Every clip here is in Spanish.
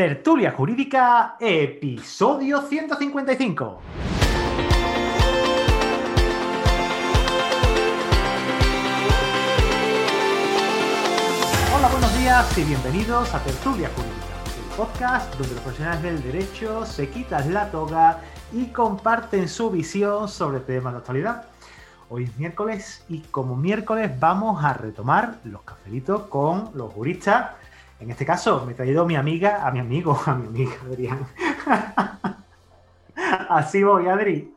Tertulia Jurídica, episodio 155. Hola, buenos días y bienvenidos a Tertulia Jurídica, el podcast donde los profesionales del derecho se quitan la toga y comparten su visión sobre temas de actualidad. Hoy es miércoles y como miércoles vamos a retomar los cafelitos con los juristas en este caso, me he traído a mi amiga, a mi amigo, a mi amiga Adrián. Así voy, Adri.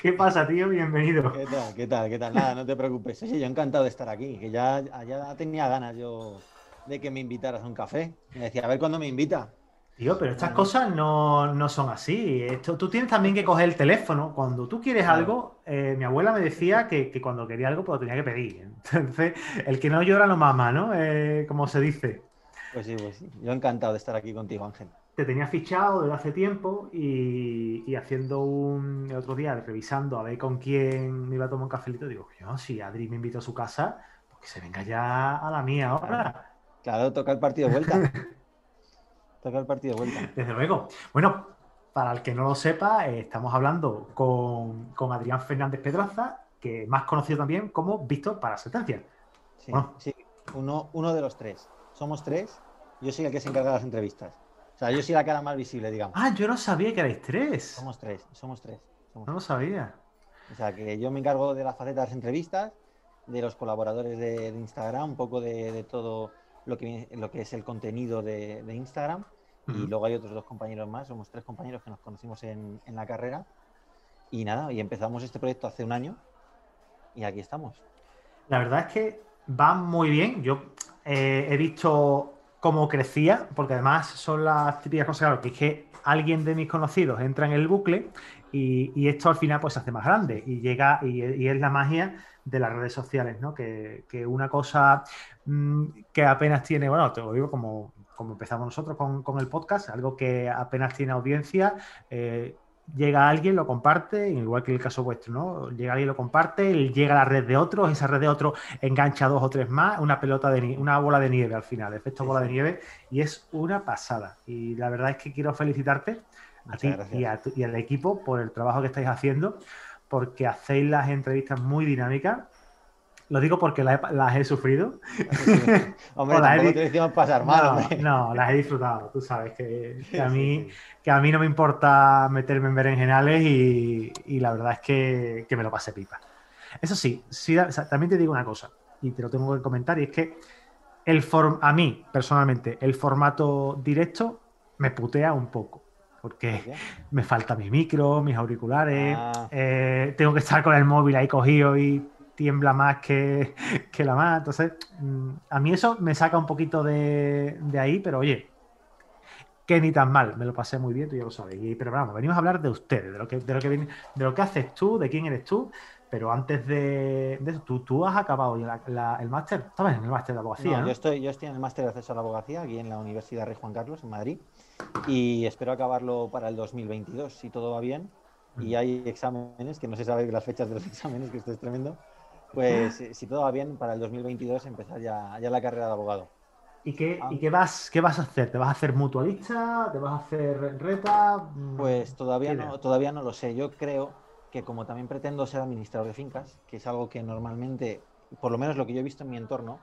¿Qué pasa, tío? Bienvenido. ¿Qué tal? ¿Qué tal? ¿Qué tal? Nada, no te preocupes. Sí, yo encantado de estar aquí, que ya, ya tenía ganas yo de que me invitaras a un café. Me decía, a ver cuándo me invita. Tío, pero estas cosas no, son así. Esto, tú tienes también que coger el teléfono. Cuando tú quieres algo, eh, mi abuela me decía que, cuando quería algo, pues lo tenía que pedir. Entonces, el que no llora no mama, ¿no? Eh, como se dice. Pues sí, pues sí. Yo encantado de estar aquí contigo, Ángel. Te tenía fichado desde hace tiempo y, haciendo un el otro día, revisando a ver con quién me iba a tomar un cafelito, digo, yo, si Adri me invita a su casa, pues que se venga ya a la mía ahora. Claro, toca el partido de vuelta. toca el partido de vuelta. Desde luego. Bueno, para el que no lo sepa, eh, estamos hablando con, Adrián Fernández Pedraza, que más conocido también como Víctor para sentencia. Sí, sí. Uno, uno de los tres somos tres, yo soy el que se encarga de las entrevistas. O sea, yo soy la cara más visible, digamos. Ah, yo no sabía que erais tres. Somos tres, somos tres. no lo sabía. O sea, que yo me encargo de la faceta de las entrevistas, de los colaboradores de, Instagram, un poco de, todo lo que, lo que es el contenido de, Instagram. Y luego hay otros dos compañeros más, somos tres compañeros que nos conocimos en, en la carrera. Y nada, y empezamos este proyecto hace un año y aquí estamos. La verdad es que va muy bien. Yo eh, he visto cómo crecía, porque además son las típicas cosas, que es que alguien de mis conocidos entra en el bucle y, esto al final pues se hace más grande y llega y, es la magia de las redes sociales, ¿no? Que, una cosa mm, que apenas tiene, bueno, te lo digo como, como empezamos nosotros con, el podcast, algo que apenas tiene audiencia, eh, llega alguien, lo comparte, igual que el caso vuestro, ¿no? Llega alguien, lo comparte, llega a la red de otros, esa red de otros engancha dos o tres más, una pelota de una bola de nieve al final, efecto bola de nieve, y es una pasada. Y la verdad es que quiero felicitarte a ti y, y al equipo por el trabajo que estáis haciendo, porque hacéis las entrevistas muy dinámicas lo digo porque las he, sufrido. hombre, tampoco te decimos pasar mal. No, las he disfrutado. Tú sabes que, a mí, que a mí no me importa meterme en berenjenales y, y la verdad es que, me lo pasé pipa. Eso sí, sí también te digo una cosa, y te lo tengo que comentar, y es que el a mí, personalmente, el formato directo me putea un poco. Porque me falta mi micro, mis auriculares, ah. eh, tengo que estar con el móvil ahí cogido y tiembla más que, la más. Entonces, mm, a mí eso me saca un poquito de, ahí, pero oye, que ni tan mal, me lo pasé muy bien, tú ya lo sabes. pero vamos, venimos a hablar de ustedes, de lo que, de lo que, de lo que haces tú, de quién eres tú. Pero antes de, eso, ¿tú, tú has acabado el máster. Estabas en el máster de abogacía. No, Yo, estoy, yo estoy en el máster de acceso a la abogacía aquí en la Universidad Rey Juan Carlos, en Madrid. Y espero acabarlo para el 2022, si todo va bien. Y hay exámenes, que no se sabe las fechas de los exámenes, que esto es tremendo. Pues si todo va bien, para el 2022 empezar ya, ya la carrera de abogado. ¿Y, qué, ¿Y qué, vas, qué vas a hacer? ¿Te vas a hacer mutualista? ¿Te vas a hacer reta? Mm, pues todavía no, todavía no lo sé. Yo creo que como también pretendo ser administrador de fincas, que es algo que normalmente, por lo menos lo que yo he visto en mi entorno,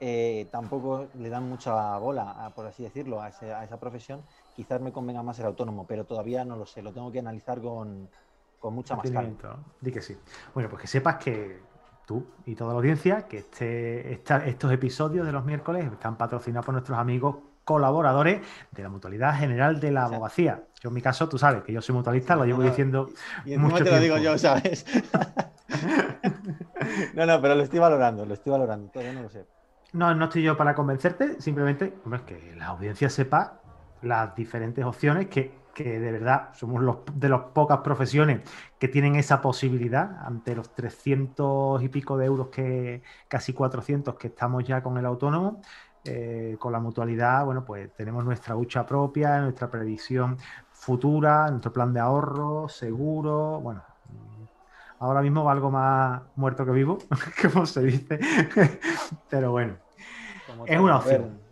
eh, tampoco le dan mucha bola, por así decirlo, a, esa profesión, quizás me convenga más ser autónomo, pero todavía no lo sé, lo tengo que analizar con, con mucha más calma. Di que sí. Bueno, pues que sepas que tú y toda la audiencia que este, estos episodios de los miércoles están patrocinados por nuestros amigos colaboradores de la Mutualidad General de la Abogacía. Yo en mi caso, tú sabes que yo soy mutualista, lo llevo diciendo y mucho te lo digo yo, ¿sabes? no, no, pero lo estoy valorando, lo estoy valorando, todavía no lo sé. No, no estoy yo para convencerte, simplemente que la audiencia sepa las diferentes opciones que que de verdad somos los, de las pocas profesiones que tienen esa posibilidad ante los 300 y pico de euros que casi 400 que estamos ya con el autónomo. Eh, con la mutualidad, bueno, pues tenemos nuestra hucha propia, nuestra previsión futura, nuestro plan de ahorro, seguro, bueno, ahora mismo algo más muerto que vivo, como se dice, pero bueno, es una opción.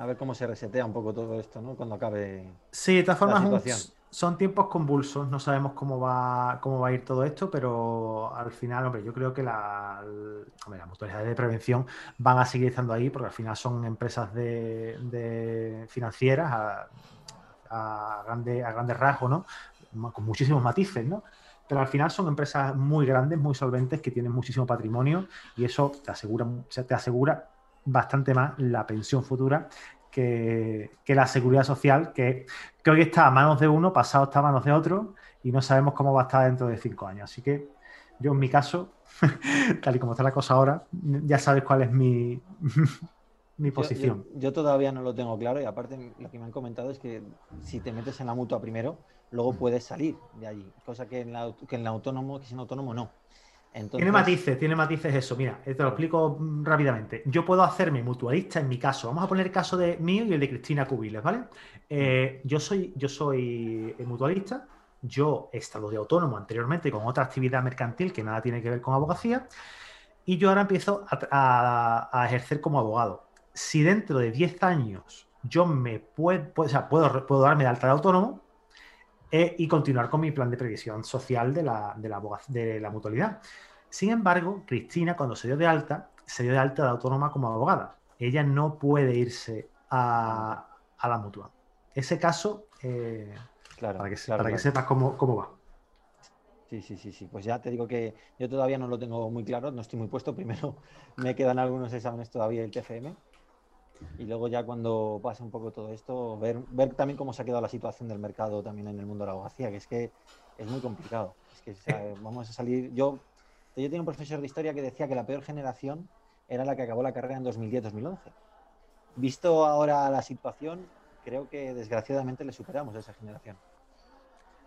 A ver cómo se resetea un poco todo esto, ¿no? Cuando acabe. Sí, de todas formas, son tiempos convulsos, no sabemos cómo va, cómo va a ir todo esto, pero al final, hombre, yo creo que la, las mutualidades de prevención van a seguir estando ahí porque al final son empresas de, financieras a, a, grande, a grandes rasgos, ¿no? Con muchísimos matices, ¿no? Pero al final son empresas muy grandes, muy solventes, que tienen muchísimo patrimonio y eso te asegura, te asegura bastante más la pensión futura que, la seguridad social, que, que, hoy está a manos de uno, pasado está a manos de otro, y no sabemos cómo va a estar dentro de cinco años. Así que yo en mi caso, tal y como está la cosa ahora, ya sabes cuál es mi, mi posición. Yo, todavía no lo tengo claro y aparte lo que me han comentado es que si te metes en la mutua primero, luego puedes salir de allí, cosa que en la, que en la autónomo, que sin autónomo no. Tiene matices, tiene matices eso. Mira, te lo explico rápidamente. Yo puedo hacerme mutualista en mi caso. Vamos a poner el caso de mío y el de Cristina Cubiles, ¿vale? Eh, yo soy, yo soy eh, mutualista. Yo he estado de autónomo anteriormente con otra actividad mercantil que nada tiene que ver con abogacía. Y yo ahora empiezo a, ejercer como abogado. Si dentro de 10 años yo me puedo, o sea, puedo darme de alta de autónomo, eh, y continuar con mi plan de previsión social de la, de la, de la mutualidad. Sin embargo, Cristina, cuando se dio de alta, se dio de alta de autónoma como abogada. Ella no puede irse a, la mutua. Ese caso, eh, claro, para que, para que sepas cómo, cómo va. Sí, sí, sí, sí. Pues ya te digo que yo todavía no lo tengo muy claro, no estoy muy puesto. Primero me quedan algunos exámenes todavía del TFM y luego ya cuando pase un poco todo esto, ver, ver también cómo se ha quedado la situación del mercado también en el mundo de la abogacía, que es que es muy complicado. Es que vamos a salir. Yo, yo tenía un profesor de historia que decía que la peor generación era la que acabó la carrera en 2010-2011. Visto ahora la situación, creo que desgraciadamente le superamos a esa generación.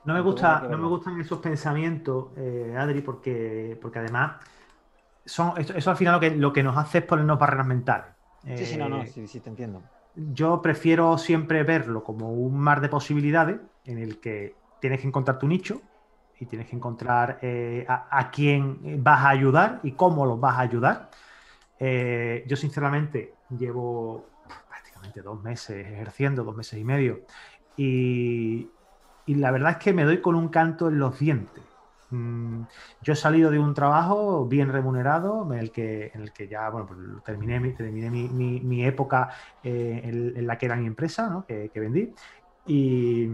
No me, gusta, no me gustan esos pensamientos, eh, Adri, porque, porque además son, eso, al final lo que, lo que nos hace es ponernos barreras mentales. Sí, sí, no, no, eh, sí, te entiendo. Yo prefiero siempre verlo como un mar de posibilidades en el que tienes que encontrar tu nicho y tienes que encontrar eh, a, quién vas a ayudar y cómo los vas a ayudar. Eh, yo sinceramente llevo prácticamente dos meses ejerciendo, dos meses y medio, y, y la verdad es que me doy con un canto en los dientes. Mm, yo he salido de un trabajo bien remunerado, en el que, en el que ya bueno, pues terminé, terminé mi, mi, época eh, en, la que era mi empresa, que, vendí. Y,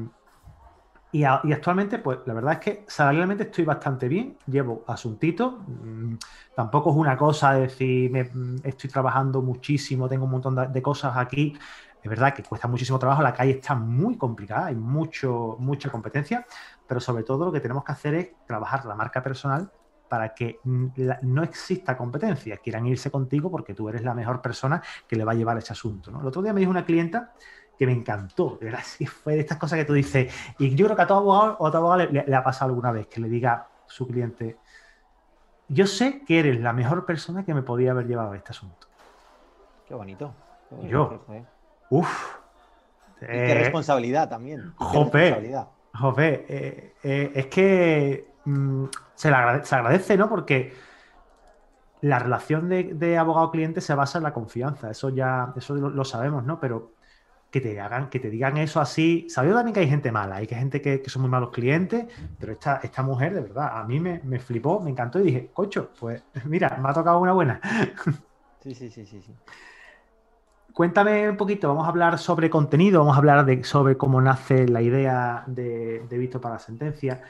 y, actualmente, pues la verdad es que salarialmente estoy bastante bien, llevo asuntito. Mm, tampoco es una cosa de decir, me, mm, estoy trabajando muchísimo, tengo un montón de, cosas aquí. Es verdad que cuesta muchísimo trabajo, la calle está muy complicada, hay mucho, mucha competencia, pero sobre todo lo que tenemos que hacer es trabajar la marca personal para que no exista competencia, quieran irse contigo porque tú eres la mejor persona que le va a llevar ese asunto. ¿no? El otro día me dijo una clienta que me encantó, de verdad, sí, fue de estas cosas que tú dices, y yo creo que a todo abogado o a todo abogado le, ha pasado alguna vez que le diga a su cliente, yo sé que eres la mejor persona que me podía haber llevado a este asunto. Qué bonito. yo, uff. qué responsabilidad también. Jope, José, eh, eh, es que mm, se, agradece, ¿no? Porque la relación de, abogado-cliente se basa en la confianza, eso ya, eso lo, sabemos, ¿no? Pero que te hagan, que te digan eso así. Sabido también que hay gente mala, hay que gente que, son muy malos clientes, pero esta, esta mujer, de verdad, a mí me, me flipó, me encantó y dije, cocho, pues mira, me ha tocado una buena. Sí, sí, sí, sí, sí. Cuéntame un poquito, vamos a hablar sobre contenido, vamos a hablar de, sobre cómo nace la idea de, Visto para la Sentencia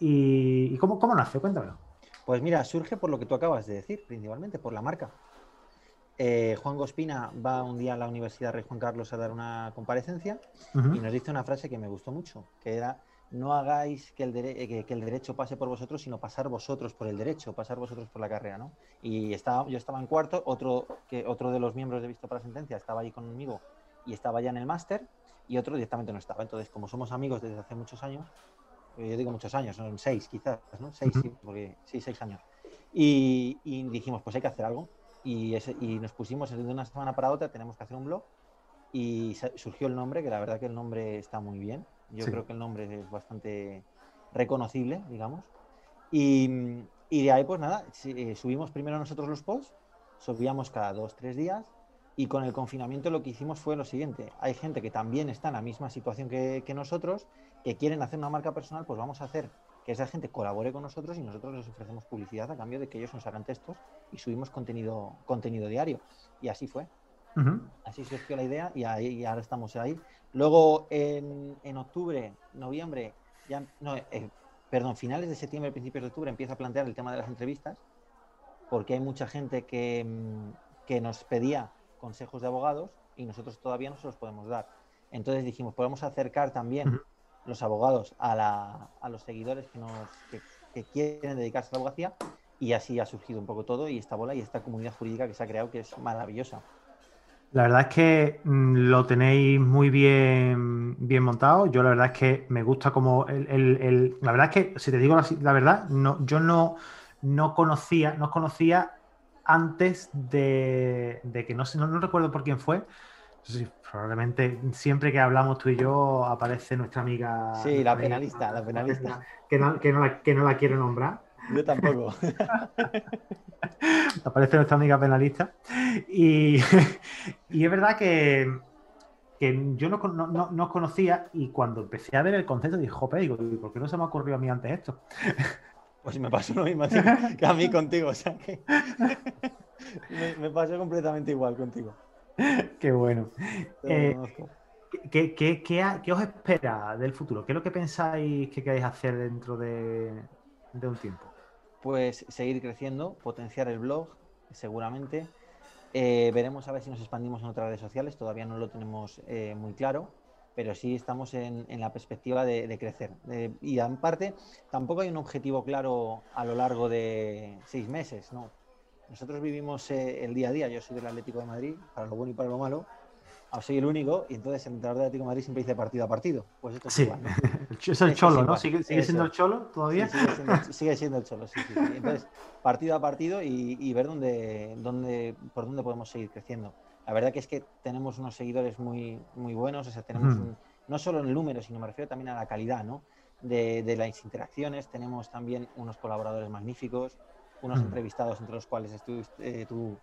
y, cómo, cómo nace, cuéntamelo. Pues mira, surge por lo que tú acabas de decir, principalmente por la marca. Eh, Juan Gospina va un día a la Universidad Rey Juan Carlos a dar una comparecencia y nos dice una frase que me gustó mucho, que era no hagáis que el, eh, que, el, derecho pase por vosotros, sino pasar vosotros por el derecho, pasar vosotros por la carrera, ¿no? Y estaba, yo estaba en cuarto, otro, que, otro de los miembros de Visto para Sentencia estaba ahí conmigo y estaba ya en el máster, y otro directamente no estaba. Entonces, como somos amigos desde hace muchos años, eh, yo digo muchos años, son seis quizás, ¿no? Seis, sí, porque sí, seis años. Y, dijimos, pues hay que hacer algo. Y, y nos pusimos de una semana para otra, tenemos que hacer un blog. Y surgió el nombre, que la verdad que el nombre está muy bien yo creo que el nombre es bastante reconocible, digamos. Y, y de ahí, pues nada, eh, subimos primero nosotros los posts, subíamos cada dos, tres días Y con el confinamiento lo que hicimos fue lo siguiente. Hay gente que también está en la misma situación que, nosotros, que quieren hacer una marca personal, pues vamos a hacer que esa gente colabore con nosotros y nosotros les ofrecemos publicidad a cambio de que ellos nos hagan textos y subimos contenido, contenido diario. Y así fue. Así surgió la idea y, ahí, ahora estamos ahí. Luego en, en octubre, noviembre, ya, no, eh, perdón, finales de septiembre, principios de octubre empieza a plantear el tema de las entrevistas, porque hay mucha gente que, mm, que nos pedía consejos de abogados y nosotros todavía no se los podemos dar. Entonces dijimos, podemos acercar también los abogados a, la, a, los seguidores que, nos, que, quieren dedicarse a la abogacía y así ha surgido un poco todo y esta bola y esta comunidad jurídica que se ha creado que es maravillosa. La verdad es que mm, lo tenéis muy bien, bien montado. Yo la verdad es que me gusta como el, la verdad es que, si te digo la, verdad, no, yo no, no conocía, no conocía antes de, que no sé, no, recuerdo por quién fue. probablemente siempre que hablamos tú y yo aparece nuestra amiga. Sí, la penalista, la penalista. Que no, que, no la, que no la quiero nombrar. Yo tampoco. Aparece nuestra amiga penalista. Y, es verdad que, yo no, no, conocía y cuando empecé a ver el concepto dije, jope, digo, ¿por qué no se me ha ocurrido a mí antes esto? Pues me pasó lo mismo que a mí contigo, o sea que me, pasó completamente igual contigo. Qué bueno. Eh, ¿qué, qué, os espera del futuro? ¿Qué es lo que pensáis que queréis hacer dentro de, un tiempo? Pues seguir creciendo, potenciar el blog, seguramente. Eh, veremos a ver si nos expandimos en otras redes sociales, todavía no lo tenemos eh, muy claro pero sí estamos en, la perspectiva de, crecer. y en parte, tampoco hay un objetivo claro a lo largo de seis meses, ¿no? Nosotros vivimos eh, el día a día, yo soy del Atlético de Madrid, para lo bueno y para lo malo, ah, soy el único, y entonces el entrenador del Atlético de Madrid siempre dice partido a partido. Pues esto es sí. Es el cholo, ¿no? ¿Sigue, siendo el cholo todavía? sigue, siendo, el cholo, sí, sí, Entonces, partido a partido y, ver dónde, dónde, por dónde podemos seguir creciendo la verdad que es que tenemos unos seguidores muy, muy buenos, o sea, tenemos no solo el número, sino me refiero también a la calidad, ¿no? De, las interacciones, tenemos también unos colaboradores magníficos, unos entrevistados entre los cuales estuviste eh, tú,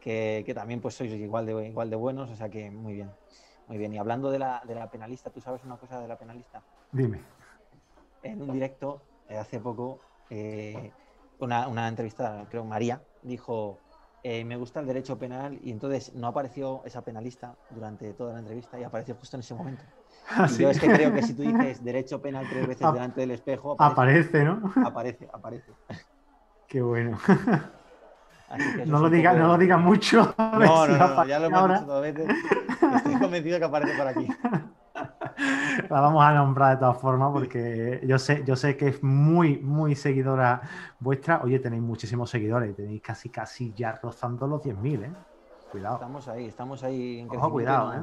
que, también pues sois igual de, igual de buenos, o sea que muy bien, muy bien. Y hablando de la, de la penalista, ¿tú sabes una cosa de la penalista? Dime. En un directo, eh, hace poco, eh, una, una entrevista, creo María, dijo, eh, me gusta el derecho penal y entonces no apareció esa penalista durante toda la entrevista y apareció justo en ese momento. Ah, yo es que creo que si tú dices derecho penal tres veces delante del espejo, aparece, ¿no? Aparece, aparece. Qué bueno. no, lo diga, no lo diga mucho. No, no, no, ya lo hemos dicho dos veces. Estoy convencido que aparece por aquí. La vamos a nombrar de todas formas porque yo sé, yo sé que es muy, muy seguidora vuestra. Oye, tenéis muchísimos seguidores, tenéis casi, casi ya rozando los 10.000, ¿eh? Cuidado. Estamos ahí, estamos ahí en Ojo, cuidado, ¿eh?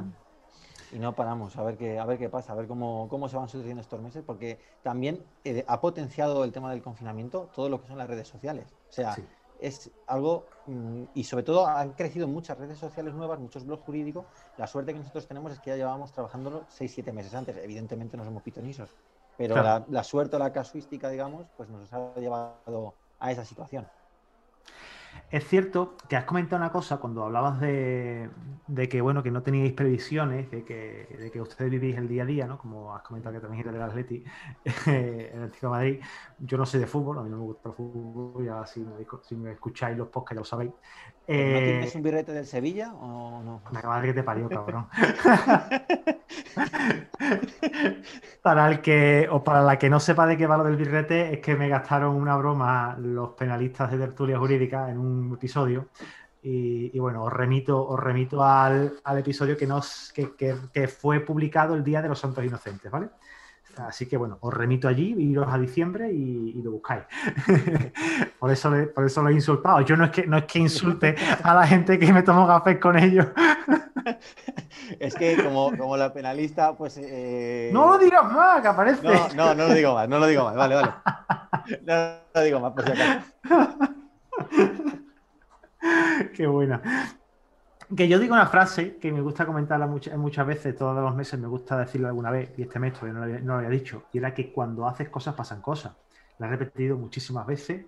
Y no paramos, a ver qué, a ver qué pasa, a ver cómo, cómo se van sucediendo estos meses, porque también eh, ha potenciado el tema del confinamiento todo lo que son las redes sociales. O sea, es algo, mm, y sobre todo han crecido muchas redes sociales nuevas, muchos blogs jurídicos. La suerte que nosotros tenemos es que ya llevábamos trabajándolo 6-7 meses antes. Evidentemente no somos pitonisos, pero la, suerte o la casuística, digamos, pues nos ha llevado a esa situación. Es cierto que has comentado una cosa cuando hablabas de, que bueno que no teníais previsiones, de que, de que, ustedes vivís el día a día, ¿no? Como has comentado que también eres del Atleti en el Tico Madrid. Yo no sé de fútbol, a mí no me gusta el fútbol, ya si me, si me escucháis los podcasts ya lo sabéis. ¿No tienes eh, un birrete del Sevilla o no? Acaba de que te parió, cabrón. para el que, o para la que no sepa de qué va lo del birrete, es que me gastaron una broma los penalistas de tertulia jurídica en un episodio. Y, bueno, os remito, os remito al, episodio que, nos, que, fue publicado el Día de los Santos Inocentes, ¿vale? Así que bueno, os remito allí, iros a diciembre y, lo buscáis. por, eso por eso lo he insultado. Yo no es que no es que insulte a la gente que me tomo café con ellos. es que como, la penalista, pues. Eh, no lo digas más, que aparece. No, no, no lo digo más, no lo digo más. Vale, vale. No, lo digo más, por si acaso. Qué buena. Que yo digo una frase que me gusta comentarla muchas, muchas veces, todos los meses me gusta decirlo alguna vez, y este mes todavía no lo, había, no lo había dicho, y era que cuando haces cosas pasan cosas. La he repetido muchísimas veces.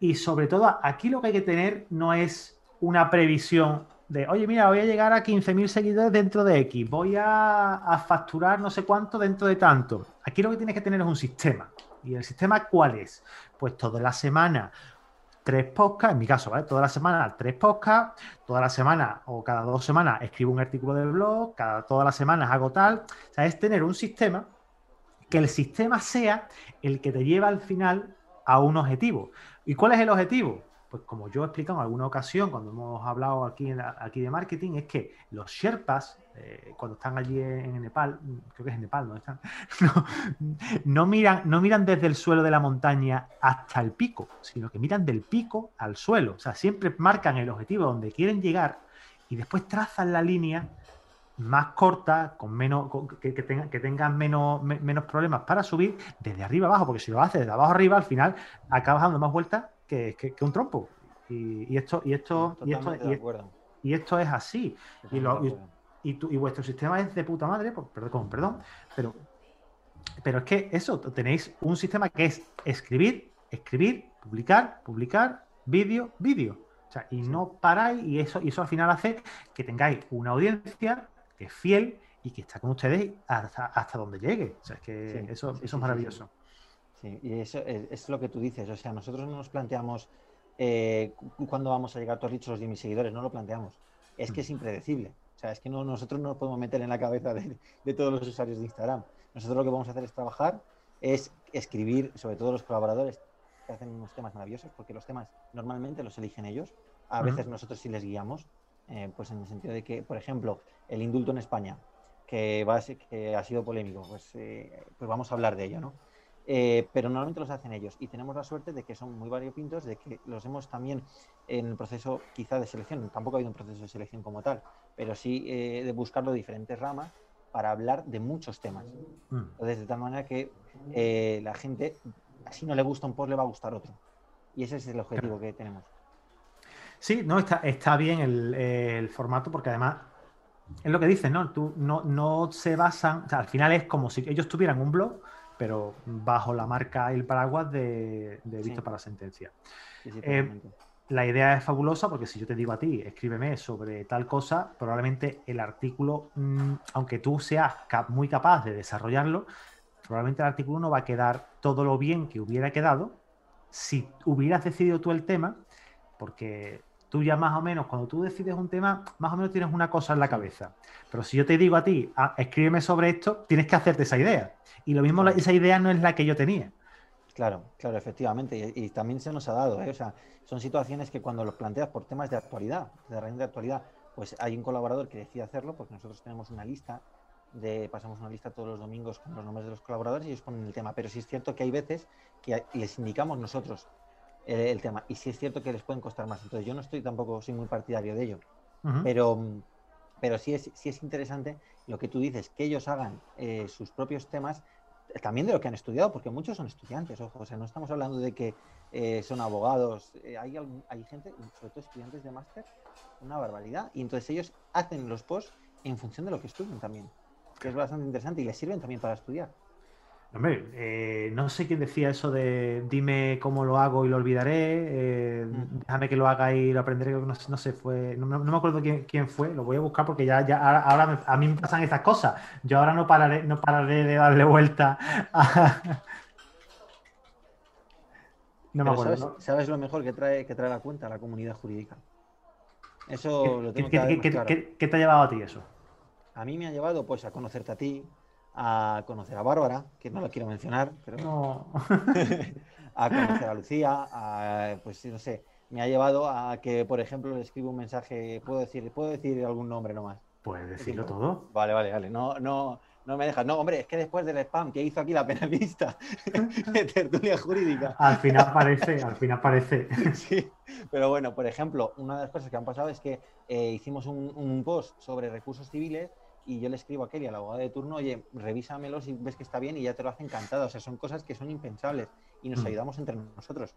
Y sobre todo, aquí lo que hay que tener no es una previsión de, oye, mira, voy a llegar a 15.000 seguidores dentro de X, voy a, facturar no sé cuánto dentro de tanto. Aquí lo que tienes que tener es un sistema. ¿Y el sistema cuál es? Pues toda la semana tres podcasts, en mi caso, ¿vale? Toda la semana tres podcasts, toda la semana o cada dos semanas escribo un artículo del blog, cada todas las semanas hago tal. O sea, es tener un sistema que el sistema sea el que te lleva al final a un objetivo. ¿Y cuál es el objetivo? Pues como yo he explicado en alguna ocasión cuando hemos hablado aquí, aquí de marketing, es que los Sherpas, eh, cuando están allí en, Nepal, creo que es en Nepal, ¿no? Están, no, miran, no miran desde el suelo de la montaña hasta el pico, sino que miran del pico al suelo. O sea, siempre marcan el objetivo donde quieren llegar y después trazan la línea más corta, con menos, que, tengan, menos, menos problemas para subir desde arriba abajo, porque si lo haces de abajo arriba, al final acabas dando más vueltas que, un trompo. Y, esto, y esto, y esto, y, esto es así. Y, y, vuestro sistema es de puta madre, perdón, perdón, pero, pero es que eso, tenéis un sistema que es escribir, escribir, publicar, publicar, vídeo, vídeo. O sea, y no paráis, y eso, y eso al final hace que tengáis una audiencia que es fiel y que está con ustedes hasta, hasta donde llegue. O sea, es que eso, eso es maravilloso. Sí, y eso es, lo que tú dices. O sea, nosotros no nos planteamos eh, cuándo vamos a llegar, tú has dicho los 10.000 seguidores, no lo planteamos. Es que es mm. impredecible. O sea, es que no, nosotros no nos podemos meter en la cabeza de, de, todos los usuarios de Instagram. Nosotros lo que vamos a hacer es trabajar, es escribir, sobre todo los colaboradores que hacen unos temas maravillosos, porque los temas normalmente los eligen ellos. A veces nosotros sí les guiamos, eh, pues en el sentido de que, por ejemplo, el indulto en España, que, va que ha sido polémico, pues, eh, pues vamos a hablar de ello, ¿no? Eh, pero normalmente los hacen ellos y tenemos la suerte de que son muy variopintos, de que los hemos también en el proceso quizá de selección, tampoco ha habido un proceso de selección como tal, pero sí de buscarlo de diferentes ramas para hablar de muchos temas. Mm. Entonces, de tal manera que la gente, si no le gusta un post, le va a gustar otro. Y ese es el objetivo que tenemos. Sí, no, está, está bien el, formato porque además es lo que dices, ¿no? Tú no, no se basan, o sea, al final es como si ellos tuvieran un blog, pero bajo la marca y el paraguas de, de Visto para Sentencia. Eh, la idea es fabulosa porque si yo te digo a ti, escríbeme sobre tal cosa, probablemente el artículo, mm, aunque tú seas muy capaz de desarrollarlo, probablemente el artículo no va a quedar todo lo bien que hubiera quedado si hubieras decidido tú el tema, porque tú ya más o menos, cuando tú decides un tema, más o menos tienes una cosa en la cabeza. Pero si yo te digo a ti, ah, escríbeme sobre esto, tienes que hacerte esa idea. Y lo mismo, esa idea no es la que yo tenía. Claro, claro, efectivamente. Y, también se nos ha dado, ¿eh? O sea, son situaciones que cuando los planteas por temas de actualidad, de de actualidad, pues hay un colaborador que decide hacerlo, porque nosotros tenemos una lista de, pasamos una lista todos los domingos con los nombres de los colaboradores y ellos ponen el tema. Pero sí es cierto que hay veces que les indicamos nosotros el, tema. Y sí es cierto que les pueden costar más. Entonces yo no estoy tampoco, soy muy partidario de ello. Pero, pero sí es, sí es interesante lo que tú dices, que ellos hagan eh, sus propios temas, eh, también de lo que han estudiado, porque muchos son estudiantes, ojo, o sea, no estamos hablando de que eh, son abogados, hay, hay gente, sobre todo estudiantes de máster, una barbaridad, y entonces ellos hacen los posts en función de lo que estudian también, que es bastante interesante y les sirven también para estudiar. Hombre, eh, no sé quién decía eso de dime cómo lo hago y lo olvidaré, eh, déjame que lo haga y lo aprenderé, no, no sé, fue, no, me acuerdo quién, fue, lo voy a buscar porque ya, ya ahora, a mí me pasan estas cosas, yo ahora no pararé, no pararé de darle vuelta No me acuerdo. ¿sabes, lo mejor que trae, que trae la cuenta la comunidad jurídica? Eso lo tengo que ¿Qué te ha llevado a ti eso? A mí me ha llevado pues a conocerte a ti, a conocer a Bárbara, que no la quiero mencionar, pero no. a conocer a Lucía, a, pues no sé, me ha llevado a que, por ejemplo, le escribo un mensaje, puedo decir, puedo decir algún nombre nomás. Puedes decirlo todo. Vale, vale, vale. No, no, no me dejas. No, hombre, es que después del spam que hizo aquí la penalista de tertulia jurídica. Al final parece, al final parece. Sí, pero bueno, por ejemplo, una de las cosas que han pasado es que eh, hicimos un, un post sobre recursos civiles y yo le escribo a Kelly, a la abogada de turno, oye, revísamelo si ves que está bien y ya te lo hace encantado. O sea, son cosas que son impensables y nos mm. ayudamos entre nosotros.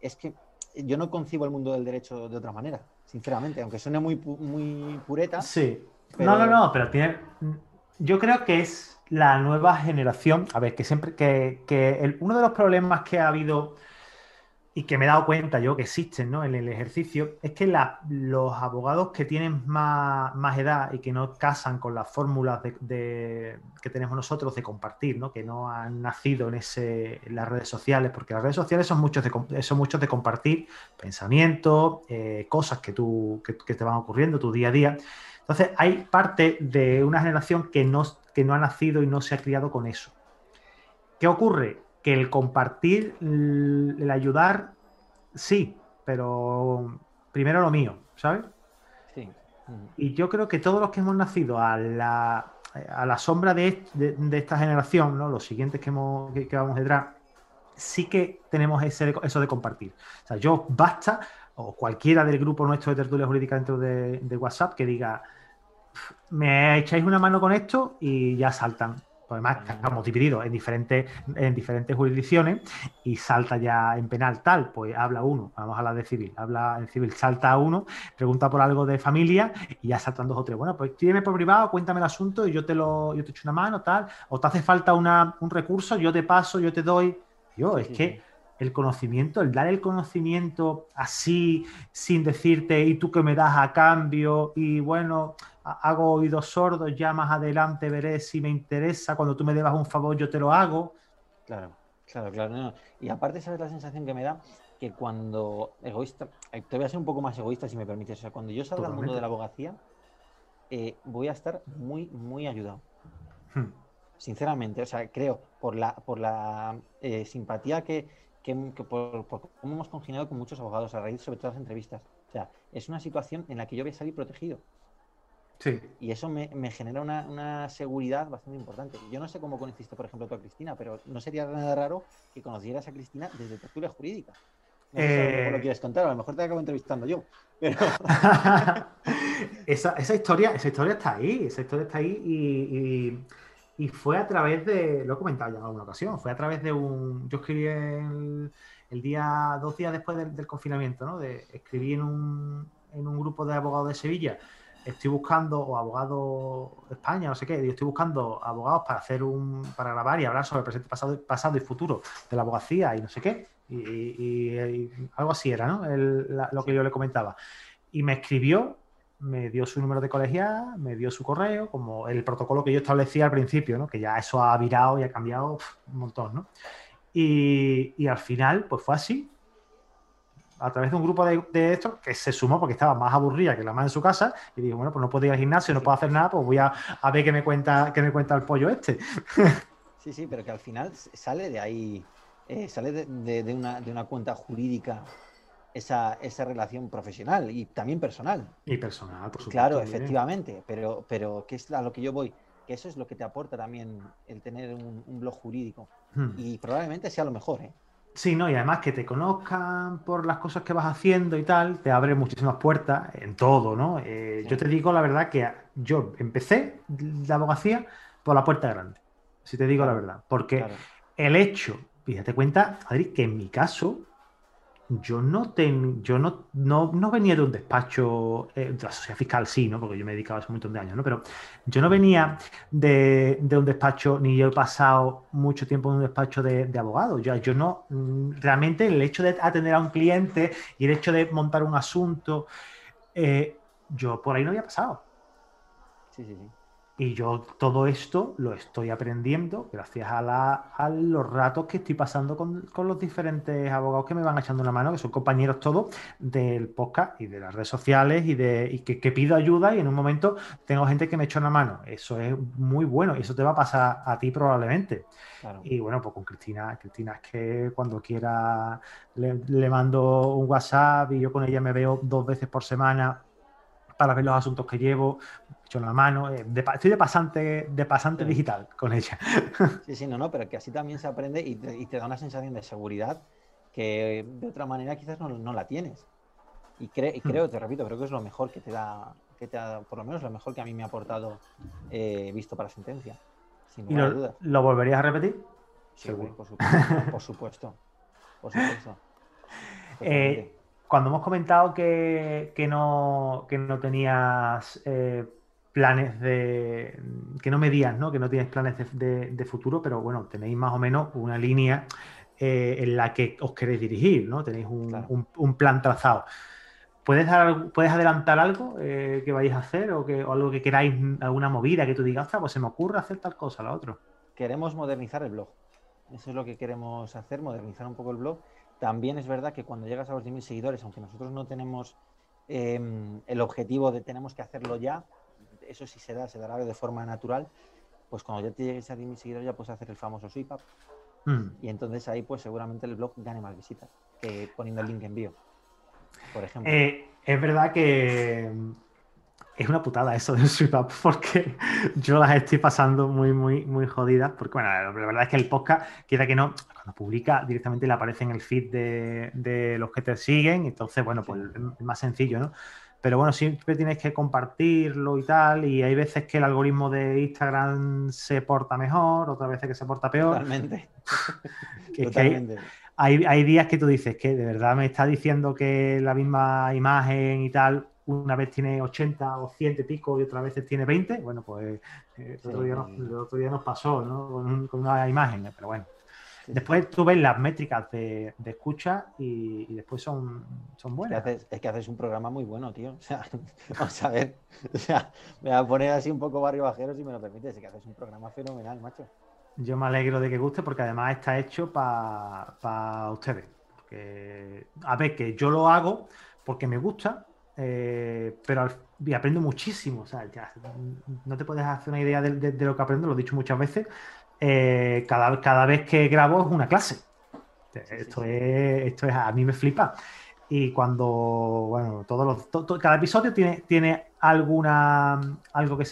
Es que yo no concibo el mundo del derecho de otra manera, sinceramente, aunque suene muy, muy pureta. Sí. No, no, no, pero tiene. Yo creo que es la nueva generación. A ver, que siempre. Que, que uno de los problemas que ha habido y que me he dado cuenta yo que existen ¿no? en el ejercicio, es que los abogados que tienen más, más, edad y que no casan con las fórmulas de, que tenemos nosotros de compartir, ¿no? que no han nacido en, ese, las redes sociales, porque las redes sociales son muchos de, son muchos de compartir pensamientos, eh, cosas que, tú, que, te van ocurriendo tu día a día. Entonces, hay parte de una generación que no, que no ha nacido y no se ha criado con eso. ¿Qué ocurre? Que el compartir, el ayudar, sí, pero primero lo mío, ¿sabes? Sí. Y yo creo que todos los que hemos nacido a la, a la sombra de, esta generación, ¿no? los siguientes que, hemos, que, vamos detrás, sí que tenemos ese, eso de compartir. O sea, yo basta, o cualquiera del grupo nuestro de tertulia jurídica dentro de, de WhatsApp que diga, me echáis una mano con esto y ya saltan además estamos divididos en diferentes, en diferentes jurisdicciones y salta ya en penal tal, pues habla uno, vamos a hablar de civil, habla en civil, salta uno, pregunta por algo de familia y ya saltan dos o tres. Bueno, pues tiene por privado, cuéntame el asunto y yo te lo, yo te echo una mano, tal, o te hace falta una, un recurso, yo te paso, yo te doy. Yo, es que el conocimiento, el dar el conocimiento así, sin decirte, y tú que me das a cambio, y bueno, hago oídos sordos, ya más adelante veré si me interesa, cuando tú me debas un favor yo te lo hago. Claro, claro, claro. Y aparte, ¿sabes la sensación que me da? Que cuando egoísta, eh, te voy a ser un poco más egoísta si me permites, o sea, cuando yo salga al mundo de la abogacía, eh, voy a estar muy, muy ayudado. Hmm. Sinceramente, o sea, creo, por la, por la eh, simpatía que, que, por, por, cómo hemos congeniado con muchos abogados a raíz sobre todas las entrevistas. O sea, es una situación en la que yo voy a salir protegido. Y eso me, genera una, seguridad bastante importante. Yo no sé cómo conociste, por ejemplo, tú a Cristina, pero no sería nada raro que conocieras a Cristina desde tertulia jurídica. No sé si a lo eh. quieres contar, a lo mejor te acabo entrevistando yo. esa, historia, esa historia está ahí, esa historia está ahí y, fue a través de, lo he comentado ya en alguna ocasión, fue a través de un, yo escribí el, día, dos días después del, confinamiento, ¿no? De, escribí en un, en un grupo de abogados de Sevilla estoy buscando, o abogado España, no sé qué, estoy buscando abogados para hacer un, para grabar y hablar sobre el presente, pasado, pasado y futuro de la abogacía y no sé qué. Y, algo así era, ¿no? lo que yo le comentaba. Y me escribió, me dio su número de colegial, me dio su correo, como el protocolo que yo establecía al principio, ¿no? Que ya eso ha virado y ha cambiado un montón, ¿no? Y, y al final, pues fue así a través de un grupo de, de, estos que se sumó porque estaba más aburrida que la más en su casa y dijo, bueno, pues no puedo ir al gimnasio, no puedo hacer nada, pues voy a, ver qué me cuenta, qué me cuenta el pollo este. Sí, sí, pero que al final sale de ahí, eh, sale de, una, cuenta jurídica esa, relación profesional y también personal. Y personal, por supuesto. Claro, efectivamente, pero, pero ¿qué es a lo que yo voy? Que eso es lo que te aporta también el tener un, blog jurídico. Hmm. Y probablemente sea lo mejor, ¿eh? Sí, no, y además que te conozcan por las cosas que vas haciendo y tal, te abre muchísimas puertas en todo, ¿no? Eh, yo te digo la verdad que yo empecé la abogacía por la puerta grande, si te digo la verdad, porque el hecho, fíjate cuenta, Adri, que en mi caso, yo no, ten, yo no, no, venía de un despacho, eh, de la sociedad fiscal sí, ¿no? porque yo me he dedicado a un montón de años, ¿no? pero yo no venía de, un despacho, ni yo he pasado mucho tiempo en un despacho de, de abogado. Yo, yo no, mm, realmente el hecho de atender a un cliente y el hecho de montar un asunto, eh, yo por ahí no había pasado. Sí, sí, sí. Y yo todo esto lo estoy aprendiendo gracias a, la, a los ratos que estoy pasando con, los diferentes abogados que me van echando una mano, que son compañeros todos del podcast y de las redes sociales y, de, que, pido ayuda y en un momento tengo gente que me echa una mano. Eso es muy bueno y eso te va a pasar a ti probablemente. Y bueno, pues con Cristina, Cristina es que cuando quiera le, le mando un WhatsApp y yo con ella me veo dos veces por semana para ver los asuntos que llevo, hecho en la mano. Eh, estoy de pasante, de pasante digital con ella. Sí, sí, no, no, pero que así también se aprende y te, da una sensación de seguridad que de otra manera quizás no, la tienes. Y, hmm. creo, te repito, creo que es lo mejor que te da, que te por lo menos lo mejor que a mí me ha aportado eh, visto para sentencia. ¿Y lo, volverías a repetir? Sí, por supuesto. por supuesto. Por supuesto. Eh, cuando hemos comentado que, no, no tenías eh, planes de. que no medías, ¿no? Que no tienes planes de, futuro, pero bueno, tenéis más o menos una línea eh, en la que os queréis dirigir, ¿no? Tenéis un, plan trazado. ¿Puedes, dar, ¿Puedes adelantar algo eh, que vais a hacer o, que, algo que queráis, alguna movida que tú digas, pues se me ocurre hacer tal cosa, la otra? Queremos modernizar el blog. Eso es lo que queremos hacer, modernizar un poco el blog. También es verdad que cuando llegas a los 10.000 seguidores, aunque nosotros no tenemos em, el objetivo de tenemos que hacerlo ya, eso sí se da, se dará de forma natural, pues cuando ya te llegues a 10.000 seguidores ya puedes hacer el famoso sweep up. Mm. Y entonces ahí pues seguramente el blog gane más visitas que poniendo el link en bio, por ejemplo. Eh, es verdad que es una putada eso del sweep up porque yo las estoy pasando muy, muy, muy jodidas. Porque, bueno, la verdad es que el podcast, quiera que no, cuando publica directamente le aparece en el feed de, de los que te siguen. Entonces, bueno, pues es más sencillo, ¿no? Pero bueno, siempre tienes que compartirlo y tal. Y hay veces que el algoritmo de Instagram se porta mejor, otras veces que se porta peor. Totalmente. hay, hay, días que tú dices que de verdad me está diciendo que la misma imagen y tal, una vez tiene 80 o 100 y pico y otras veces tiene 20. Bueno, pues eh, el, otro, día nos, pasó, ¿no? Con, con una imagen, pero bueno. Después tú ves las métricas de, escucha y, después son, son buenas. Es que, haces, un programa muy bueno, tío. O sea, vamos a ver. O sea, me voy a poner así un poco barrio bajero si me lo permites. Es que haces un programa fenomenal, macho. Yo me alegro de que guste porque además está hecho para ustedes. a ver, que yo lo hago porque me gusta, eh, pero y aprendo muchísimo. O sea, no te puedes hacer una idea de, lo que aprendo, lo he dicho muchas veces. Eh, cada, cada vez que grabo es una clase. esto, Es, esto es, a mí me flipa. Y cuando, bueno, todos los, cada episodio tiene, tiene alguna, algo que,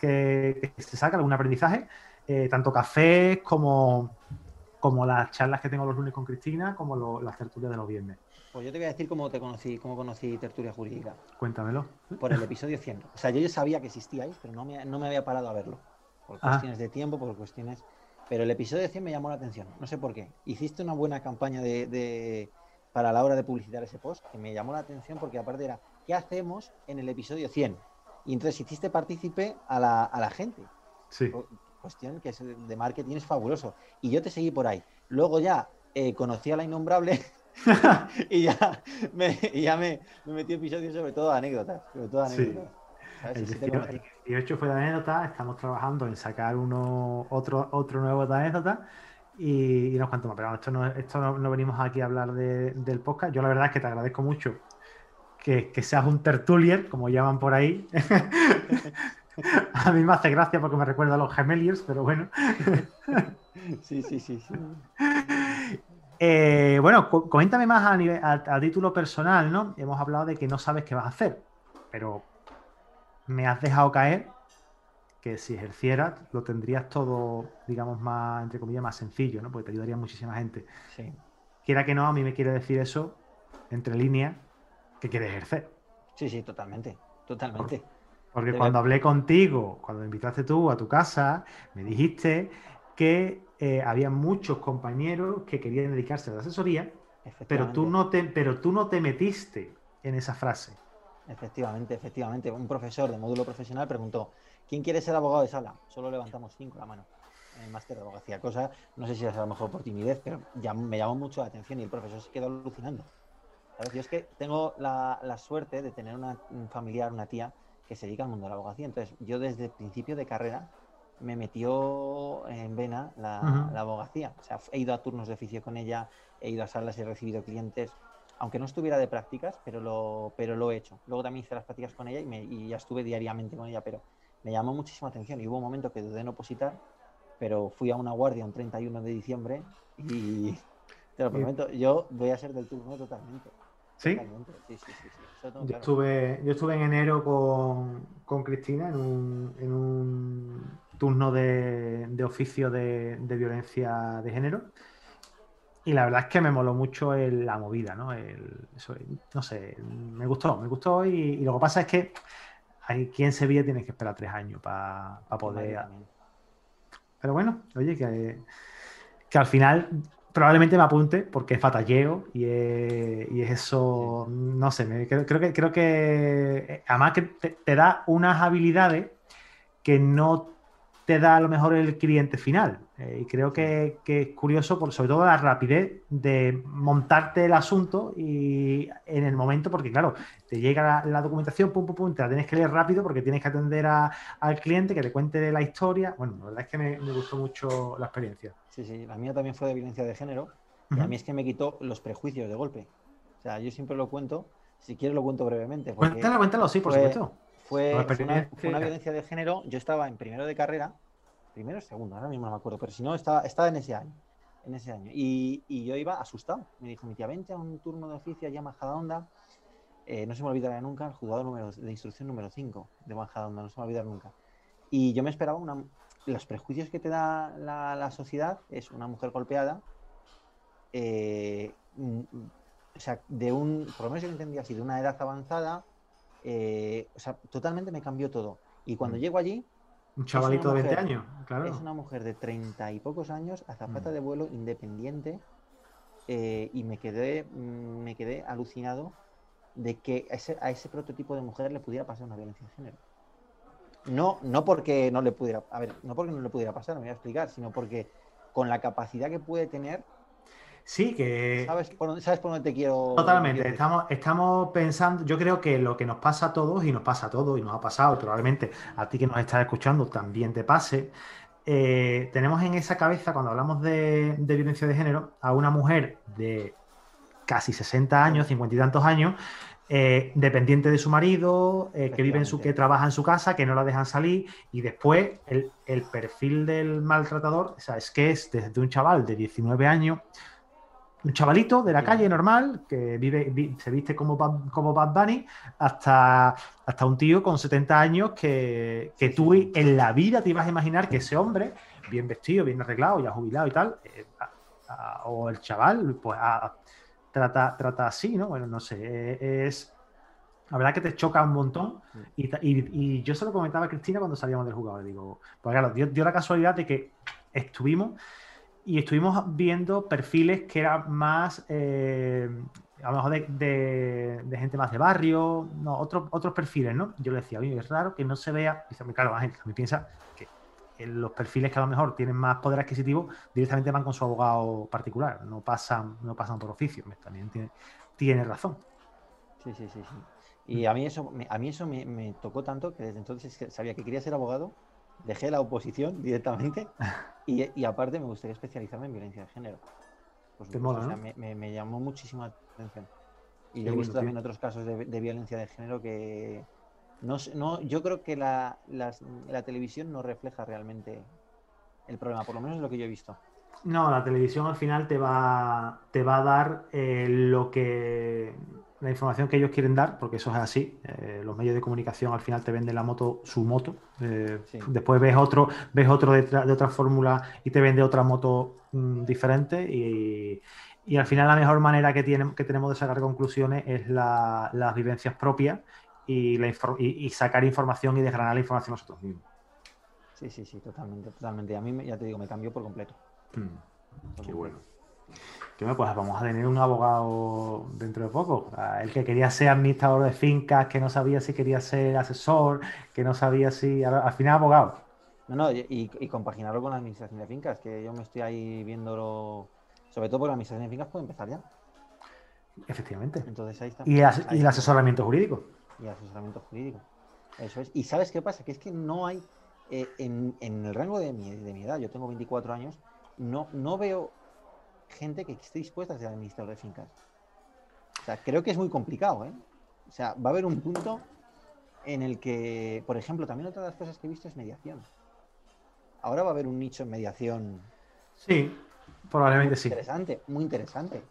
que, se saca, algún aprendizaje, eh, tanto café como, como las charlas que tengo los lunes con Cristina, como las tertulias de los viernes. Pues yo te voy a decir cómo te conocí, cómo conocí Tertulia Jurídica. Cuéntamelo. Por el episodio 100. O sea, yo ya sabía que existíais, pero no me, no me había parado a verlo por ah. cuestiones de tiempo, por cuestiones... Pero el episodio de 100 me llamó la atención, no sé por qué. Hiciste una buena campaña de, para la hora de publicitar ese post, que me llamó la atención porque aparte era, ¿qué hacemos en el episodio 100? Y entonces hiciste partícipe a la, a la gente. Sí. Cuestión que es de marketing es fabuloso. Y yo te seguí por ahí. Luego ya eh, conocí a la innombrable y ya, me, ya me, me metí episodios sobre todo anécdotas. Sobre todo anécdotas. El 18, fue de anécdota, estamos trabajando en sacar uno, otro, otro nuevo de anécdota y, nos cuanto más. Pero esto, no, esto no, venimos aquí a hablar del podcast. Yo la verdad es que te agradezco mucho que, seas un tertulier, como llaman por ahí. a mí me hace gracia porque me recuerda a los gemeliers, pero bueno. sí, sí, sí. sí. Eh, bueno, coméntame más a, nivel, a título personal, ¿no? Hemos hablado de que no sabes qué vas a hacer, pero me has dejado caer que si ejercieras lo tendrías todo, digamos, más, entre comillas, más sencillo, ¿no? Porque te ayudaría muchísima gente. Sí. Quiera que no, a mí me quiere decir eso, entre líneas, que quiere ejercer. Sí, sí, totalmente, totalmente. Porque, cuando hablé contigo, cuando me invitaste tú a tu casa, me dijiste que eh, había muchos compañeros que querían dedicarse a la asesoría, pero tú, no te, pero tú no te metiste en esa frase. Efectivamente, efectivamente. Un profesor de módulo profesional preguntó, ¿quién quiere ser abogado de sala? Solo levantamos cinco la mano en el máster de abogacía. Cosa, no sé si es a lo mejor por timidez, pero ya me llamó mucho la atención y el profesor se quedó alucinando. Yo es que tengo la, suerte de tener una, un familiar, una tía, que se dedica al mundo de la abogacía. Entonces, yo desde el principio de carrera me metió en vena la, la abogacía. O sea, he ido a turnos de oficio con ella, he ido a salas y he recibido clientes aunque no estuviera de prácticas, pero lo, pero lo he hecho. Luego también hice las prácticas con ella y, ya estuve diariamente con ella, pero me llamó muchísima atención y hubo un momento que dudé en opositar, pero fui a una guardia un 31 de diciembre y te lo prometo, yo voy a ser del turno totalmente. ¿Sí? Sí, sí, sí, yo, estuve, yo estuve en enero con, Cristina en un, en un turno de, oficio de, de, violencia de género y la verdad es que me moló mucho la movida, ¿no? no sé, me gustó, me gustó y, lo que pasa es que aquí en Sevilla tienes que esperar tres años para poder... Pero bueno, oye, que, que al final probablemente me apunte porque es fatalleo y es, eso, no sé, creo, que, creo que además que te, da unas habilidades que no te da a lo mejor el cliente final. Eh, y creo que, es curioso, por, sobre todo la rapidez de montarte el asunto y en el momento, porque claro, te llega la, documentación, pum, pum, pum, te la tienes que leer rápido porque tienes que atender al cliente, que te cuente la historia. Bueno, la verdad es que me, gustó mucho la experiencia. Sí, sí, la mía también fue de violencia de género. Y a mí es que me quitó los prejuicios de golpe. O sea, yo siempre lo cuento, si quieres lo cuento brevemente. Cuéntalo, cuéntalo, sí, por supuesto. Fue, una, violencia de género. Yo estaba en primero de carrera, primero o segundo, ahora mismo no me acuerdo, pero si no, estaba, estaba en ese año. En ese año. Y, yo iba asustado. Me dijo mi tía, vente a un turno de oficio allá en Majadahonda. Eh, no se me olvidará nunca el juzgado número, de instrucción número 5 de Majadahonda, no se me olvidará nunca. Y yo me esperaba una, los prejuicios que te da la, sociedad es una mujer golpeada, eh, mm, o sea, de un, por lo menos yo lo entendía así, de una edad avanzada, eh, o sea, totalmente me cambió todo. Y cuando mm. llego allí... Un chavalito de 20 años, claro. Es una mujer de 30 y pocos años, azafata mm. de vuelo, independiente, eh, y me quedé, mm, me quedé alucinado de que a ese, a ese, prototipo de mujer le pudiera pasar una violencia de género. No, no porque no le pudiera, a ver, no porque no le pudiera pasar, me voy a explicar, sino porque con la capacidad que puede tener Sí, que. ¿Sabes por, dónde, te quiero.? Totalmente. Estamos, estamos pensando. Yo creo que lo que nos pasa a todos, y nos pasa a todos, y nos ha pasado, probablemente a ti que nos estás escuchando también te pase. Eh, tenemos en esa cabeza, cuando hablamos de, violencia de género, a una mujer de casi 60 años, 50 y tantos años, eh, dependiente de su marido, eh, que vive en su, que trabaja en su casa, que no la dejan salir, y después el, el perfil del maltratador, o sea, es que es desde un chaval de 19 años un chavalito de la calle normal que vive, se viste como, como Bad Bunny hasta, hasta un tío con 70 años que, que tú en la vida te ibas a imaginar que ese hombre, bien vestido, bien arreglado, ya jubilado y tal, eh, o el chaval, pues trata, trata así, ¿no? Bueno, no sé, eh, es... La verdad que te choca un montón. Y, y, yo se lo comentaba a Cristina cuando salíamos del jugador. Digo, pues claro, dio la casualidad de que estuvimos y estuvimos viendo perfiles que eran más, eh, a lo mejor de, gente más de barrio, no, otros otros perfiles, ¿no? Yo le decía, oye, es raro que no se vea, dice, claro, Ángel, me piensa que los perfiles que a lo mejor tienen más poder adquisitivo directamente van con su abogado particular, no pasan, no pasan por oficio, también tiene, tiene razón. Sí, sí, sí, sí. Y a mí eso, a mí eso me tocó tanto que desde entonces sabía que quería ser abogado dejé la oposición directamente y, aparte me gustaría especializarme en violencia de género. me, llamó muchísimo la atención. Y he visto también otros casos de, violencia de género que no, no yo creo que la, televisión no refleja realmente el problema, por lo menos es lo que yo he visto. No, la televisión al final te va, te va a dar eh, lo que la información que ellos quieren dar, porque eso es así. Eh, los medios de comunicación al final te venden la moto, su moto. Eh, después ves otro, ves otro de, de, otra fórmula y te vende otra moto mm, diferente. Y, al final la mejor manera que, tiene, que tenemos de sacar conclusiones es las vivencias propias y, la, y, sacar información y desgranar la información nosotros mismos. Sí, sí, sí, totalmente, totalmente. A mí, ya te digo, me cambió por completo. Mm, qué bueno pues vamos a tener un abogado dentro de poco. El que quería ser administrador de fincas, que no sabía si quería ser asesor, que no sabía si. Al final, abogado. No, no, y, compaginarlo con la administración de fincas, que yo me estoy ahí viéndolo. Sobre todo porque la administración de fincas puede empezar ya. Efectivamente. Entonces ahí está. Y, el asesoramiento jurídico. Y el asesoramiento jurídico. Eso es. Y ¿sabes qué pasa? Que es que no hay. Eh, en, el rango de mi, de mi edad, yo tengo 24 años, no, no veo gente que esté dispuesta a ser administrador de fincas. O sea, creo que es muy complicado, ¿eh? O sea, va a haber un punto en el que, por ejemplo, también otra de las cosas que he visto es mediación. Ahora va a haber un nicho en mediación. Sí, probablemente sí. Interesante, muy interesante.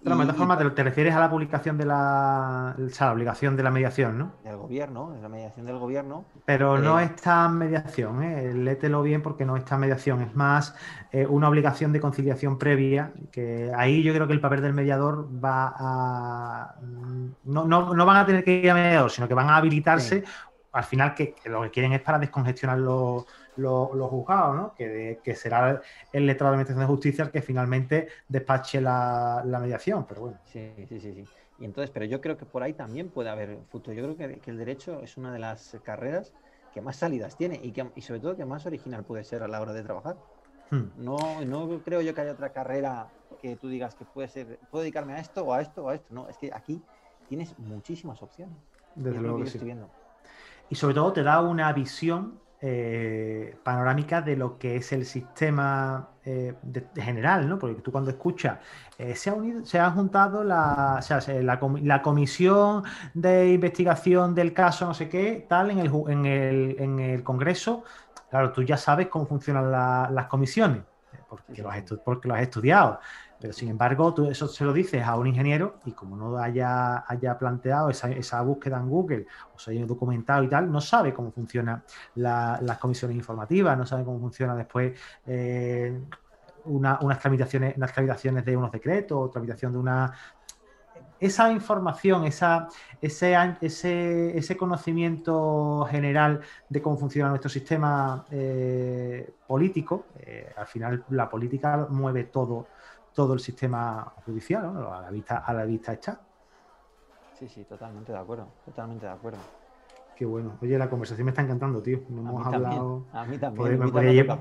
De la forma, te, refieres a la publicación de la, o sea, la obligación de la mediación, ¿no? Del gobierno, de la mediación del gobierno. Pero no es tan mediación, ¿eh? lételo bien porque no es tan mediación, es más eh, una obligación de conciliación previa, que ahí yo creo que el papel del mediador va a... No, no, van a tener que ir a mediador, sino que van a habilitarse, al final que, lo que quieren es para descongestionar los los, juzgados, ¿no? Que, será el letrado de Administración de Justicia el que finalmente despache la, mediación, pero bueno. Sí, sí, sí, sí. Y entonces, pero yo creo que por ahí también puede haber futuro. Yo creo que, el derecho es una de las carreras que más salidas tiene y, que, y sobre todo que más original puede ser a la hora de trabajar. Hmm. No, no creo yo que haya otra carrera que tú digas que puede ser, puedo dedicarme a esto o a esto o a esto. No, es que aquí tienes muchísimas opciones. Desde luego que sí. viendo. Y sobre todo te da una visión eh, panorámica de lo que es el sistema eh, general, ¿no? Porque tú cuando escuchas, eh, se, ha unido, se ha juntado la, la, comisión de investigación del caso, no sé qué, tal, en el, en el, en el Congreso. Claro, tú ya sabes cómo funcionan las comisiones, porque, lo has porque lo has estudiado. Pero sin embargo, tú eso se lo dices a un ingeniero y como no haya, haya planteado esa, búsqueda en Google o se haya documentado y tal, no sabe cómo funcionan las comisiones informativas, no sabe cómo funciona después eh, unas, tramitaciones, unas tramitaciones de unos decretos o tramitación de una... Esa información, esa, ese, ese, ese conocimiento general de cómo funciona nuestro sistema eh, político, eh, al final la política mueve todo todo el sistema judicial, ¿no? a, la vista, a la vista está. Sí, sí, totalmente de acuerdo, totalmente de acuerdo. Qué bueno. Oye, la conversación me está encantando, tío. No hemos hablado. A mí también. me, podía,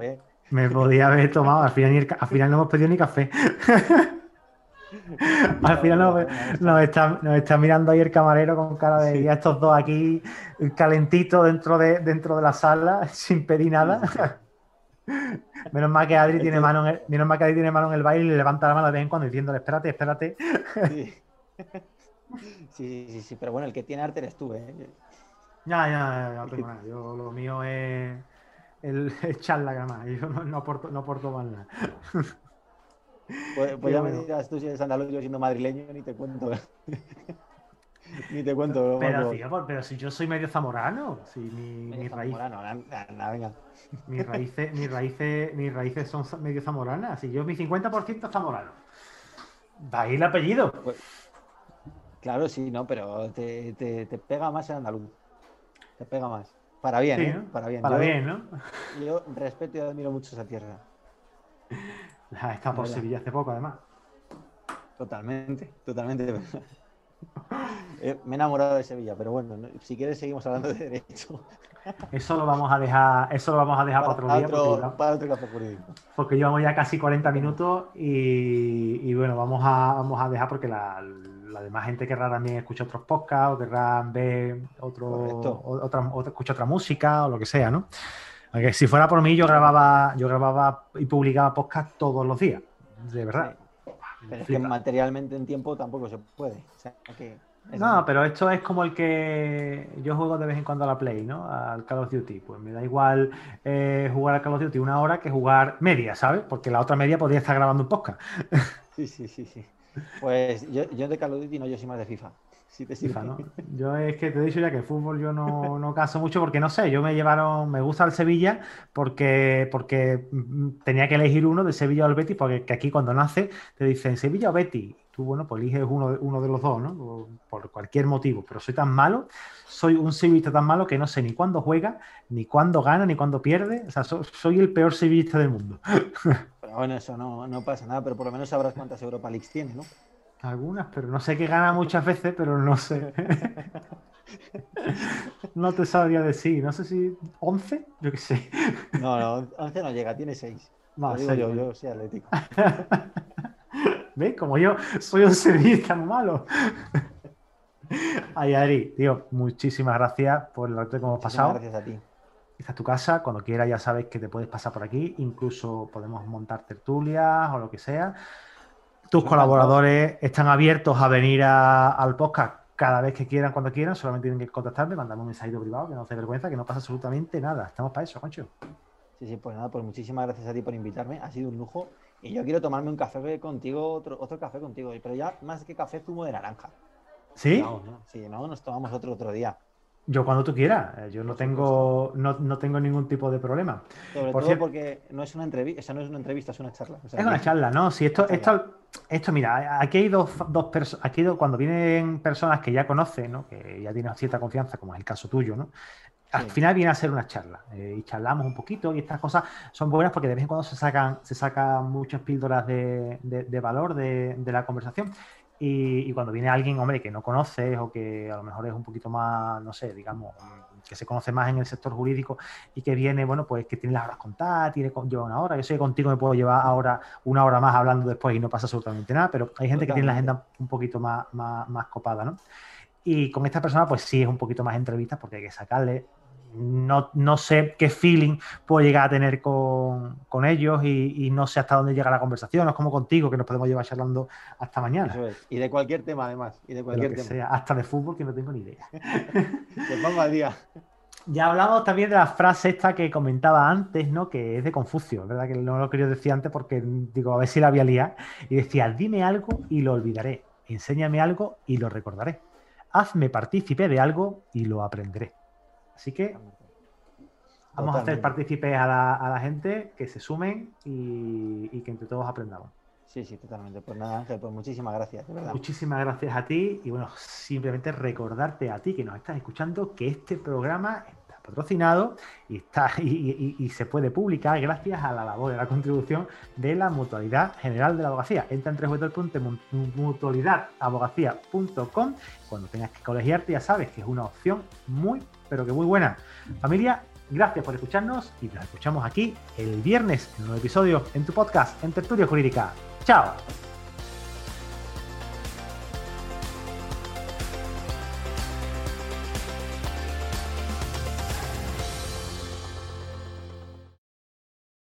me, podía, haber tomado. Al final, al final no hemos pedido ni café. al final nos, está, mirando ahí el camarero con cara de ya estos dos aquí calentitos dentro de, dentro de la sala sin pedir nada. Menos mal que Adri tiene mano en el, menos mal que Adri tiene mano en el baile y le levanta la mano de vez en cuando diciéndole, espérate, espérate. Sí. sí, sí, pero bueno, el que tiene arte eres tú, ¿eh? Ya, ya, ya, no tengo nada. Yo, lo mío es el, charla gama. Yo no, no, aporto, no aporto más nada. Pues, pues ya me dirás tú si eres andaluz, yo siendo madrileño, ni te cuento. Ni te cuento. Pero, tío, pero si yo soy medio zamorano, si mi, venga. Mis raíces, mis raíces, mis raíces son medio zamoranas. Si yo mi 50% es zamorano. De ahí el apellido. Pues, claro, sí, no, pero te, te, te, pega más el andaluz. Te pega más. Para bien, ¿eh? Para bien. Para bien, ¿no? Yo respeto y admiro mucho esa tierra. Está por Sevilla hace poco, además. Totalmente, totalmente. Eh, me he enamorado de Sevilla, pero bueno, si quieres seguimos hablando de derecho. Eso lo vamos a dejar, eso lo vamos a dejar para, otro día. porque, para otro jurídico. Porque llevamos ya casi 40 minutos y, bueno, vamos a, vamos a dejar porque la, demás gente querrá también escuchar otros podcasts o querrá ver otro, otra, escuchar otra música o lo que sea, ¿no? Aunque si fuera por mí, yo grababa, yo grababa y publicaba podcast todos los días, de verdad. Pero es que materialmente en tiempo tampoco se puede. no, pero esto es como el que yo juego de vez en cuando a la Play, ¿no? Al Call of Duty. Pues me da igual eh, jugar al Call of Duty una hora que jugar media, ¿sabes? Porque la otra media podría estar grabando un podcast. Sí, sí, sí, sí. Pues yo, yo de Call of Duty no, yo soy más de FIFA. Yo es que te he dicho ya que el fútbol yo no, no caso mucho porque no sé, yo me llevaron, me gusta el Sevilla porque, porque tenía que elegir uno de Sevilla o el Betis, porque aquí cuando nace te dicen Sevilla o Betis. Tú, bueno, pues eliges uno, uno de los dos, ¿no? Por cualquier motivo, pero soy tan malo, soy un sevillista tan malo que no sé ni cuándo juega, ni cuándo gana, ni cuándo pierde. O sea, soy el peor sevillista del mundo. Pero bueno, eso no, no pasa nada, pero por lo menos sabrás cuántas Europa Leagues tiene, ¿no? Algunas, pero no sé qué gana muchas veces, pero no sé. no te sabría decir. No sé si 11, yo qué sé. No, no, 11 no llega, tiene 6. No, yo, yo soy atlético. ¿Ves? Como yo soy un servicio tan malo. Ay, Ari, tío, muchísimas gracias por el rato que hemos pasado. Gracias a ti. Esta es tu casa, cuando quieras ya sabes que te puedes pasar por aquí, incluso podemos montar tertulias o lo que sea. Tus colaboradores están abiertos a venir al podcast cada vez que quieran, cuando quieran. Solamente tienen que contactarme, mandarme un mensajito privado, que no se vergüenza, que no pasa absolutamente nada. Estamos para eso, Concho. Sí, sí, pues nada, pues muchísimas gracias a ti por invitarme. Ha sido un lujo. Y yo quiero tomarme un café contigo, otro, otro café contigo. Pero ya más que café, zumo de naranja. ¿Sí? Sí, no, nos tomamos otro otro día. Yo cuando tú quieras, eh, yo no tengo, no, tengo ningún tipo de problema. Sobre todo porque no es una entrevista, no es una entrevista, es una charla. es una charla, ¿no? Si esto, esto, esto, mira, aquí hay dos, dos personas, aquí cuando vienen personas que ya conocen, ¿no? que ya tienen cierta confianza, como es el caso tuyo, ¿no? Al final viene a ser una charla eh, y charlamos un poquito y estas cosas son buenas porque de vez en cuando se sacan, se sacan muchas píldoras de, de valor de, de, la conversación y, cuando viene alguien, hombre, que no conoces o que a lo mejor es un poquito más, no sé, digamos, que se conoce más en el sector jurídico y que viene, bueno, pues que tiene las horas contadas, tiene, lleva una hora. Yo sé que contigo me puedo llevar ahora una hora más hablando después y no pasa absolutamente nada, pero hay gente que tiene la agenda un poquito más, más, más copada, ¿no? Y con esta persona, pues sí es un poquito más entrevistas porque hay que sacarle no, no, sé qué feeling puedo llegar a tener con, ellos y, no sé hasta dónde llega la conversación. No es como contigo, que nos podemos llevar charlando hasta mañana. Y de cualquier tema, además. Y de cualquier tema. Sea, hasta de fútbol, que no tengo ni idea. Te pongo al día. Ya hablamos también de la frase esta que comentaba antes, ¿no? Que es de Confucio, ¿verdad? Que no lo quería decir antes porque digo, a ver si la había liado. Y decía, dime algo y lo olvidaré. Enséñame algo y lo recordaré. Hazme partícipe de algo y lo aprenderé. Así que vamos a hacer partícipes a la, gente, que se sumen y, que entre todos aprendamos. Sí, sí, totalmente. Pues nada, Ángel, pues muchísimas gracias, de verdad. Muchísimas gracias a ti y bueno, simplemente recordarte a ti que nos estás escuchando que este programa patrocinado y, está, y, se puede publicar gracias a la labor y la contribución de la Mutualidad General de la Abogacía. Entra en www.mutualidadabogacía.com. Cuando tengas que colegiarte ya sabes que es una opción muy pero que muy buena. Familia, gracias por escucharnos y nos escuchamos aquí el viernes en un nuevo episodio en tu podcast, en Tertulia Jurídica. ¡Chao!